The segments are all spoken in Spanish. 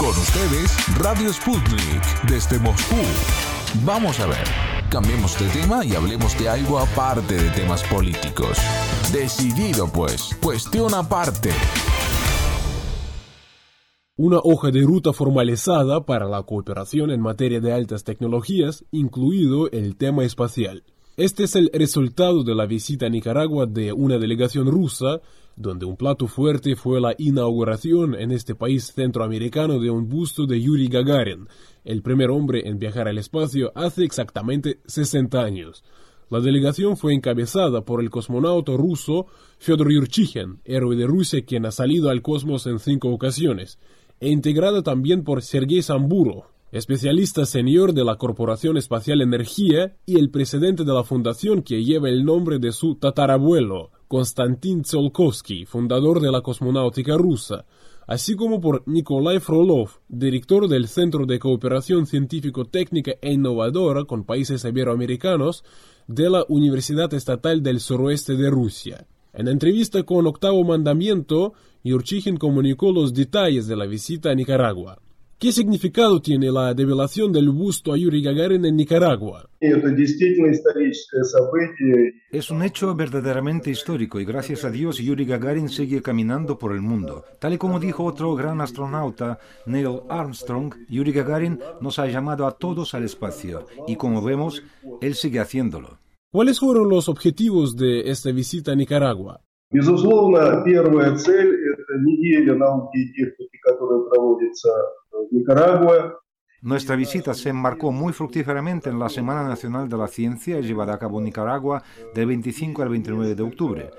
Con ustedes, Radio Sputnik, desde Moscú. Vamos a ver, cambiemos de tema y hablemos de algo aparte de temas políticos. Decidido pues, cuestión aparte. Una hoja de ruta formalizada para la cooperación en materia de altas tecnologías, incluido el tema espacial. Este es el resultado de la visita a Nicaragua de una delegación rusa, donde un plato fuerte fue la inauguración en este país centroamericano de un busto de Yuri Gagarin, el primer hombre en viajar al espacio hace exactamente 60 años. La delegación fue encabezada por el cosmonauta ruso Fyodor Yurchikhin, héroe de Rusia quien ha salido al cosmos en cinco ocasiones, e integrada también por Sergei Samburo, especialista senior de la Corporación Espacial Energía y el presidente de la fundación que lleva el nombre de su tatarabuelo, Konstantin Tsiolkovsky, fundador de la cosmonáutica rusa, así como por Nikolai Frolov, director del Centro de Cooperación Científico-Técnica e Innovadora con países iberoamericanos de la Universidad Estatal del Suroeste de Rusia. En entrevista con Octavo Mandamiento, Yurchikhin comunicó los detalles de la visita a Nicaragua. ¿Qué significado tiene la develación del busto a Yuri Gagarin en Nicaragua? Es un hecho verdaderamente histórico y gracias a Dios Yuri Gagarin sigue caminando por el mundo. Tal y como dijo otro gran astronauta, Neil Armstrong, Yuri Gagarin nos ha llamado a todos al espacio y como vemos, él sigue haciéndolo. ¿Cuáles fueron los objetivos de esta visita a Nicaragua? Безусловно, первая цель – это неделя науки и техники, которая проводится Nicaragua. Nuestra visita se enmarcó muy fructíferamente en la Semana Nacional de la Ciencia llevada a cabo en Nicaragua del 25 al 29 de octubre.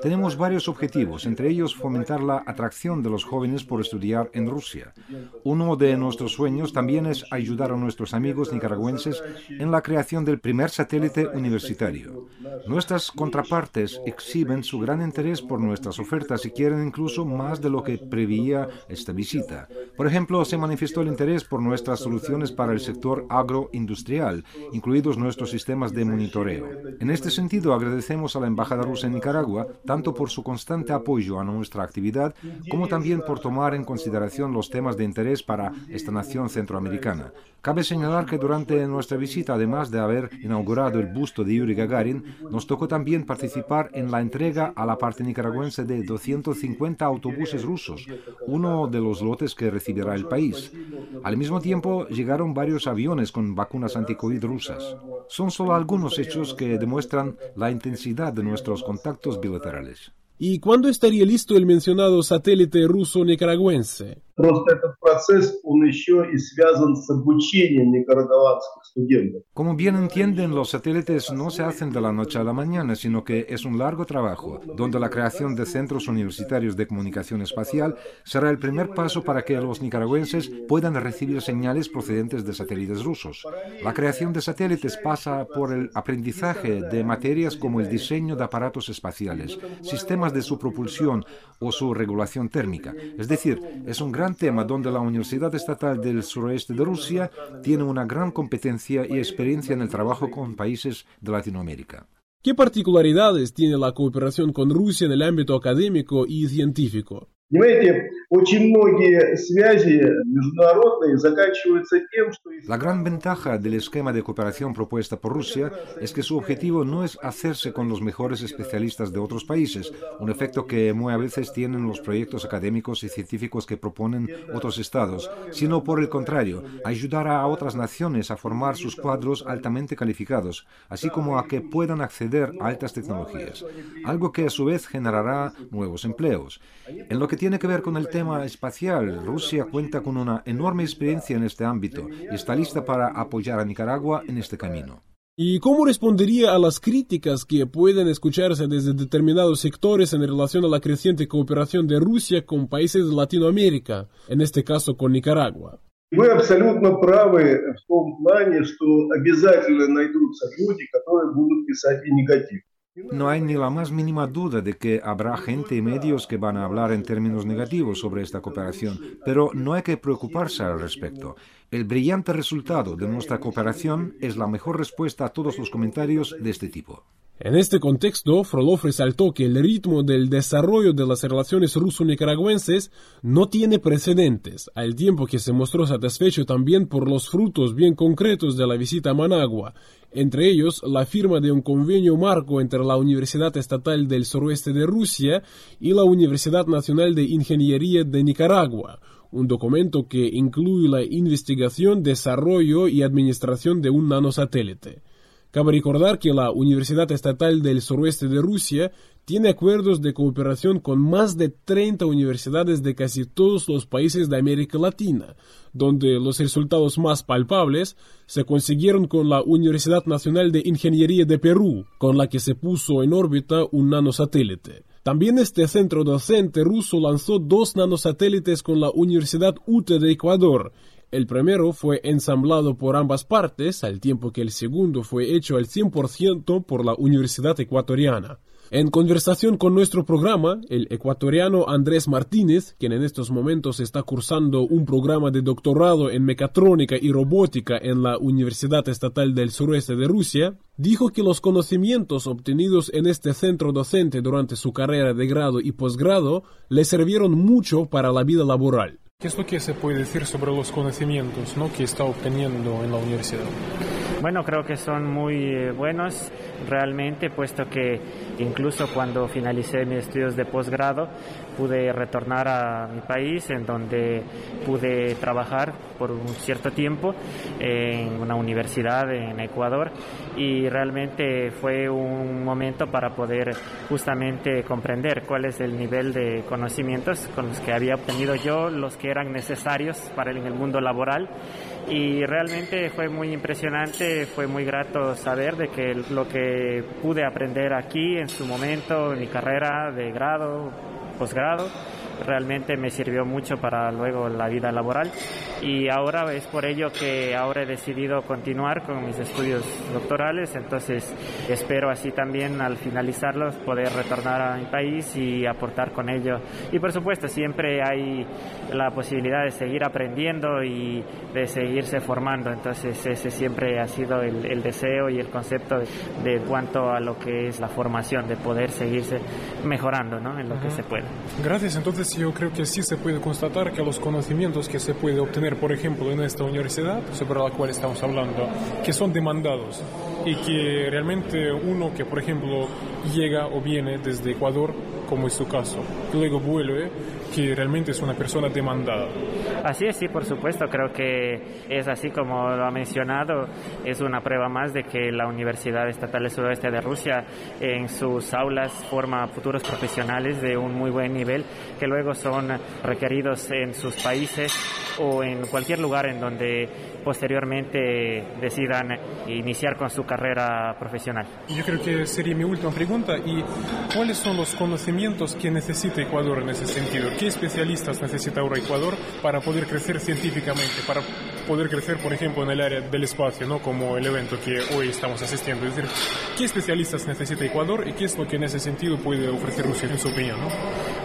Tenemos varios objetivos, entre ellos fomentar la atracción de los jóvenes por estudiar en Rusia. Uno de nuestros sueños también es ayudar a nuestros amigos nicaragüenses en la creación del primer satélite universitario. Nuestras contrapartes exhiben su gran interés por nuestras ofertas y quieren incluso más de lo que preveía esta visita. Por ejemplo, se manifestó el interés por nuestras soluciones para el sector agroindustrial, incluidos nuestros sistemas de monitoreo. En este sentido, agradecemos a la Embajada rusa en Nicaragua tanto por su constante apoyo a nuestra actividad como también por tomar en consideración los temas de interés para esta nación centroamericana. Cabe señalar que durante nuestra visita, además de haber inaugurado el busto de Yuri Gagarin, nos tocó también participar en la entrega a la parte nicaragüense de 250 autobuses rusos, uno de los lotes que recibirá el país. Al mismo tiempo, llegaron varios aviones con vacunas anticovid rusas. Son solo algunos hechos que demuestran la intensidad de nuestros contactos bilaterales. ¿Y cuándo estaría listo el mencionado satélite ruso nicaragüense? Como bien entienden, los satélites no se hacen de la noche a la mañana, sino que es un largo trabajo, donde la creación de centros universitarios de comunicación espacial será el primer paso para que los nicaragüenses puedan recibir señales procedentes de satélites rusos. La creación de satélites pasa por el aprendizaje de materias como el diseño de aparatos espaciales, sistemas de su propulsión o su regulación térmica. Es decir, es un gran tema donde la Universidad Estatal del Suroeste de Rusia tiene una gran competencia y experiencia en el trabajo con países de Latinoamérica. ¿Qué particularidades tiene la cooperación con Rusia en el ámbito académico y científico? La gran ventaja del esquema de cooperación propuesta por Rusia es que su objetivo no es hacerse con los mejores especialistas de otros países, un efecto que muy a veces tienen los proyectos académicos y científicos que proponen otros estados, sino por el contrario, ayudar a otras naciones a formar sus cuadros altamente calificados, así como a que puedan acceder a altas tecnologías, algo que a su vez generará nuevos empleos. En lo que tiene que ver con el tema espacial, Rusia cuenta con una enorme experiencia en este ámbito y está lista para apoyar a Nicaragua en este camino. ¿Y cómo respondería a las críticas que pueden escucharse desde determinados sectores en relación a la creciente cooperación de Rusia con países de Latinoamérica, en este caso con Nicaragua? Вы абсолютно правы в том плане, что обязательно найдутся люди, которые будут писать и негатив. No hay ni la más mínima duda de que habrá gente y medios que van a hablar en términos negativos sobre esta cooperación, pero no hay que preocuparse al respecto. El brillante resultado de nuestra cooperación es la mejor respuesta a todos los comentarios de este tipo. En este contexto, Frolov resaltó que el ritmo del desarrollo de las relaciones ruso-nicaragüenses no tiene precedentes, al tiempo que se mostró satisfecho también por los frutos bien concretos de la visita a Managua, entre ellos la firma de un convenio marco entre la Universidad Estatal del Suroeste de Rusia y la Universidad Nacional de Ingeniería de Nicaragua, un documento que incluye la investigación, desarrollo y administración de un nanosatélite. Cabe recordar que la Universidad Estatal del Suroeste de Rusia tiene acuerdos de cooperación con más de 30 universidades de casi todos los países de América Latina, donde los resultados más palpables se consiguieron con la Universidad Nacional de Ingeniería de Perú, con la que se puso en órbita un nanosatélite. También este centro docente ruso lanzó dos nanosatélites con la Universidad UTE de Ecuador el primero fue ensamblado por ambas partes, al tiempo que el segundo fue hecho al 100% por la Universidad Ecuatoriana. En conversación con nuestro programa, el ecuatoriano Andrés Martínez, quien en estos momentos está cursando un programa de doctorado en mecatrónica y robótica en la Universidad Estatal del Sureste de Rusia, dijo que los conocimientos obtenidos en este centro docente durante su carrera de grado y posgrado le sirvieron mucho para la vida laboral. ¿Qué es lo que se puede decir sobre los conocimientos ¿no? que está obteniendo en la universidad? Bueno, creo que son muy eh, buenos realmente, puesto que incluso cuando finalicé mis estudios de posgrado pude retornar a mi país, en donde pude trabajar por un cierto tiempo en una universidad en Ecuador. Y realmente fue un momento para poder justamente comprender cuál es el nivel de conocimientos con los que había obtenido yo, los que eran necesarios para el, en el mundo laboral y realmente fue muy impresionante, fue muy grato saber de que lo que pude aprender aquí en su momento, en mi carrera de grado, posgrado, realmente me sirvió mucho para luego la vida laboral y ahora es por ello que ahora he decidido continuar con mis estudios doctorales, entonces espero así también al finalizarlos poder retornar a mi país y aportar con ello. Y por supuesto siempre hay la posibilidad de seguir aprendiendo y de seguirse formando, entonces ese siempre ha sido el, deseo y el concepto de, cuanto a lo que es la formación, de poder seguirse mejorando ¿no? en lo que se puede. Gracias, entonces yo creo que sí se puede constatar que los conocimientos que se puede obtener, por ejemplo, en esta universidad, sobre la cual estamos hablando, que son demandados y que realmente uno que, por ejemplo, llega o viene desde Ecuador, como es su caso, y luego vuelve, que realmente es una persona demandada. Así es, sí, por supuesto, creo que es así como lo ha mencionado, es una prueba más de que la Universidad Estatal del Suroeste de Rusia en sus aulas forma futuros profesionales de un muy buen nivel que luego son requeridos en sus países o en cualquier lugar en donde posteriormente decidan iniciar con su carrera profesional. Yo creo que sería mi última pregunta y ¿cuáles son los conocimientos que necesita Ecuador en ese sentido? ¿Qué especialistas necesita ahora Ecuador para poder crecer científicamente, para poder crecer, por ejemplo, en el área del espacio, ¿no? como el evento que hoy estamos asistiendo? Es decir, ¿qué especialistas necesita Ecuador y qué es lo que en ese sentido puede ofrecer Rusia, en su opinión?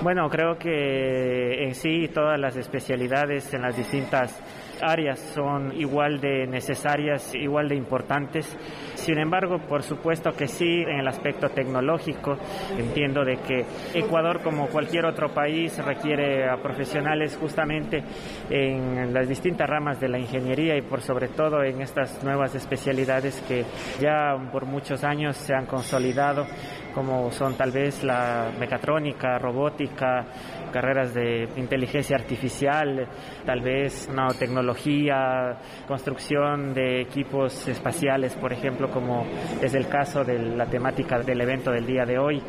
Bueno, creo que en sí todas las especialidades en las distintas áreas son igual de necesarias, igual de importantes. Sin embargo, por supuesto que sí, en el aspecto tecnológico, entiendo de que Ecuador, como cualquier otro país, requiere a profesionales justamente en las distintas ramas de la ingeniería y por sobre todo en estas nuevas especialidades que ya por muchos años se han consolidado como son tal vez la mecatrónica, robótica, carreras de inteligencia artificial, tal vez nanotecnología, construcción de equipos espaciales, por ejemplo, como es el caso de la temática del evento del día de hoy.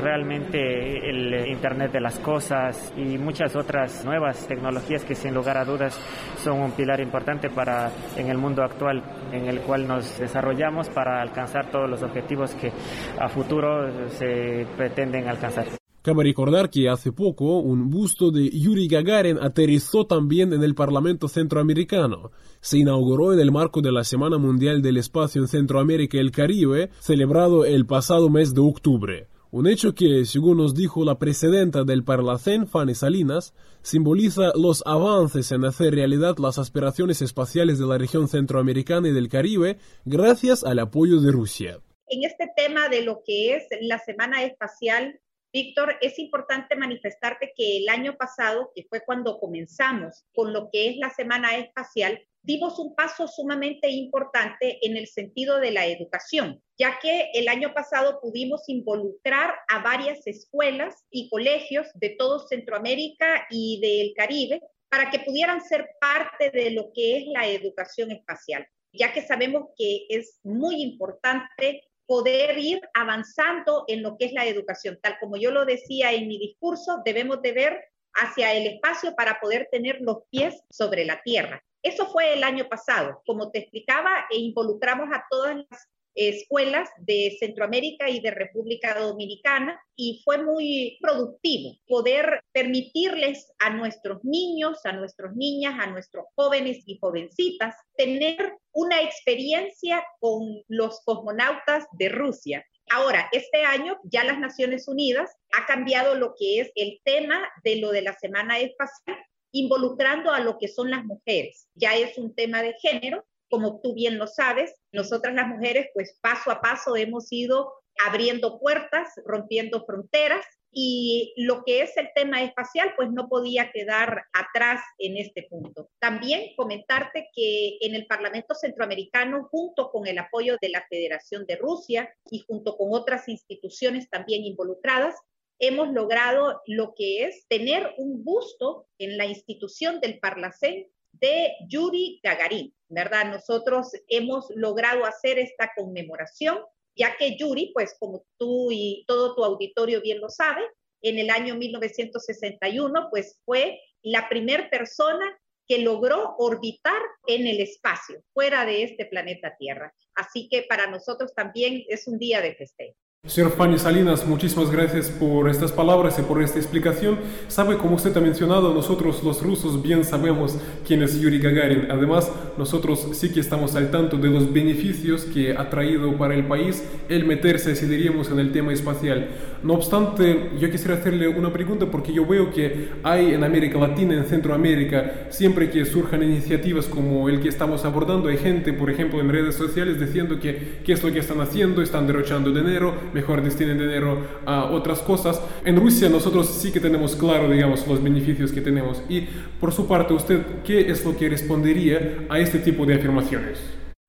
Realmente el Internet de las Cosas y muchas otras nuevas tecnologías que sin lugar a dudas son un pilar importante para en el mundo actual en el cual nos desarrollamos para alcanzar todos los objetivos que a futuro se pretenden alcanzar. Cabe recordar que hace poco un busto de Yuri Gagarin aterrizó también en el Parlamento Centroamericano. Se inauguró en el marco de la Semana Mundial del Espacio en Centroamérica y el Caribe, celebrado el pasado mes de octubre. Un hecho que, según nos dijo la presidenta del Parlacén, Fanny Salinas, simboliza los avances en hacer realidad las aspiraciones espaciales de la región centroamericana y del Caribe gracias al apoyo de Rusia. en este tema de lo que es la Semana Espacial, Víctor, es importante manifestarte que el año pasado, que fue cuando comenzamos con lo que es la Semana Espacial, dimos un paso sumamente importante en el sentido de la educación, ya que el año pasado pudimos involucrar a varias escuelas y colegios de todo Centroamérica y del Caribe para que pudieran ser parte de lo que es la educación espacial, ya que sabemos que es muy importante poder ir avanzando en lo que es la educación. Tal como yo lo decía en mi discurso, debemos de ver hacia el espacio para poder tener los pies sobre la tierra. Eso fue el año pasado. Como te explicaba, e involucramos a todas las escuelas de Centroamérica y de República Dominicana y fue muy productivo poder permitirles a nuestros niños, a nuestras niñas, a nuestros jóvenes y jovencitas tener una experiencia con los cosmonautas de Rusia. Ahora, este año ya las Naciones Unidas ha cambiado lo que es el tema de lo de la Semana Espacial involucrando a lo que son las mujeres. Ya es un tema de género, como tú bien lo sabes, nosotras las mujeres pues paso a paso hemos ido abriendo puertas, rompiendo fronteras y lo que es el tema espacial pues no podía quedar atrás en este punto. También comentarte que en el Parlamento Centroamericano, junto con el apoyo de la Federación de Rusia y junto con otras instituciones también involucradas, hemos logrado lo que es tener un busto en la institución del Parlacén de Yuri Gagarin, ¿verdad? Nosotros hemos logrado hacer esta conmemoración, ya que Yuri, pues como tú y todo tu auditorio bien lo sabe, en el año 1961, pues fue la primera persona que logró orbitar en el espacio, fuera de este planeta Tierra. Así que para nosotros también es un día de festejo. Señor Fanny Salinas, muchísimas gracias por estas palabras y por esta explicación. Sabe, como usted ha mencionado, nosotros los rusos bien sabemos quién es Yuri Gagarin. Además, nosotros sí que estamos al tanto de los beneficios que ha traído para el país el meterse, si diríamos, en el tema espacial. No obstante, yo quisiera hacerle una pregunta porque yo veo que hay en América Latina, en Centroamérica, siempre que surjan iniciativas como el que estamos abordando, hay gente, por ejemplo, en redes sociales diciendo que qué es lo que están haciendo, están derrochando dinero mejor destinen dinero a otras cosas. En Rusia nosotros sí que tenemos claro, digamos, los beneficios que tenemos. Y por su parte, ¿usted qué es lo que respondería a este tipo de afirmaciones?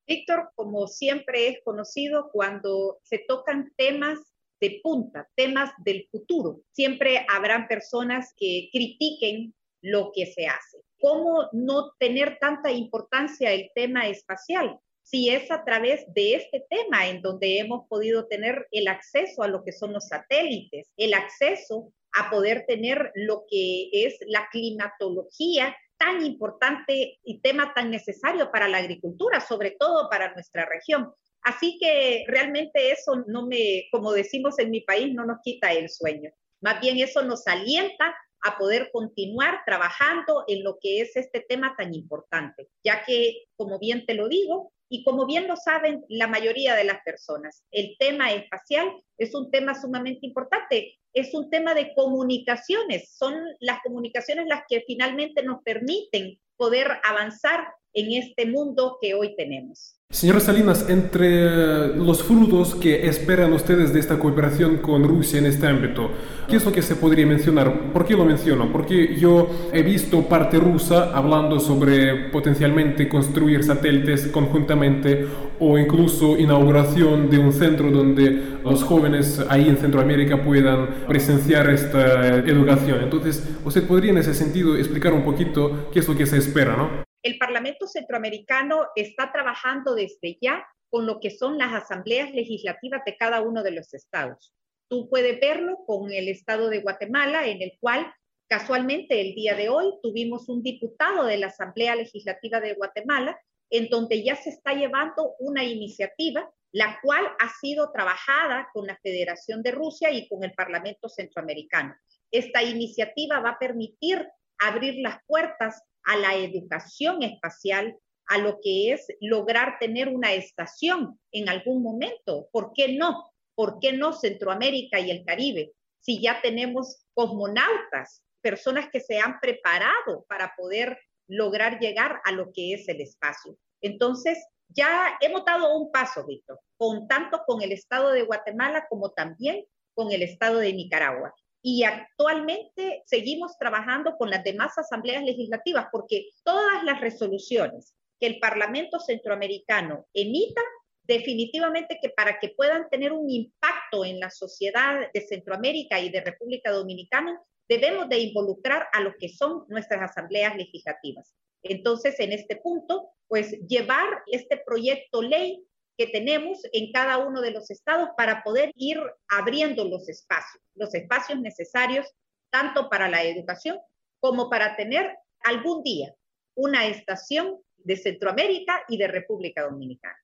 Víctor, como siempre es conocido, cuando se tocan temas de punta, temas del futuro, siempre habrán personas que critiquen lo que se hace. ¿Cómo no tener tanta importancia el tema espacial? Si es a través de este tema en donde hemos podido tener el acceso a lo que son los satélites, el acceso a poder tener lo que es la climatología tan importante y tema tan necesario para la agricultura, sobre todo para nuestra región. Así que realmente eso no me, como decimos en mi país, no nos quita el sueño. Más bien eso nos alienta a poder continuar trabajando en lo que es este tema tan importante, ya que, como bien te lo digo, y como bien lo saben la mayoría de las personas, el tema espacial es un tema sumamente importante, es un tema de comunicaciones, son las comunicaciones las que finalmente nos permiten poder avanzar en este mundo que hoy tenemos. Señora Salinas, entre los frutos que esperan ustedes de esta cooperación con Rusia en este ámbito, ¿qué es lo que se podría mencionar? ¿Por qué lo menciono? Porque yo he visto parte rusa hablando sobre potencialmente construir satélites conjuntamente o incluso inauguración de un centro donde los jóvenes ahí en Centroamérica puedan presenciar esta educación. Entonces, ¿usted podría en ese sentido explicar un poquito qué es lo que se espera, no? El Parlamento Centroamericano está trabajando desde ya con lo que son las asambleas legislativas de cada uno de los estados. Tú puedes verlo con el estado de Guatemala, en el cual casualmente el día de hoy tuvimos un diputado de la Asamblea Legislativa de Guatemala, en donde ya se está llevando una iniciativa, la cual ha sido trabajada con la Federación de Rusia y con el Parlamento Centroamericano. Esta iniciativa va a permitir abrir las puertas a la educación espacial, a lo que es lograr tener una estación en algún momento. ¿Por qué no? ¿Por qué no Centroamérica y el Caribe? Si ya tenemos cosmonautas, personas que se han preparado para poder lograr llegar a lo que es el espacio. Entonces, Ya hemos dado un paso, Víctor, con tanto con el Estado de Guatemala como también con el Estado de Nicaragua. Y actualmente seguimos trabajando con las demás asambleas legislativas porque todas las resoluciones que el Parlamento Centroamericano emita, definitivamente que para que puedan tener un impacto en la sociedad de Centroamérica y de República Dominicana, debemos de involucrar a lo que son nuestras asambleas legislativas. Entonces, en este punto, pues llevar este proyecto ley que tenemos en cada uno de los estados para poder ir abriendo los espacios, los espacios necesarios tanto para la educación como para tener algún día una estación de Centroamérica y de República Dominicana.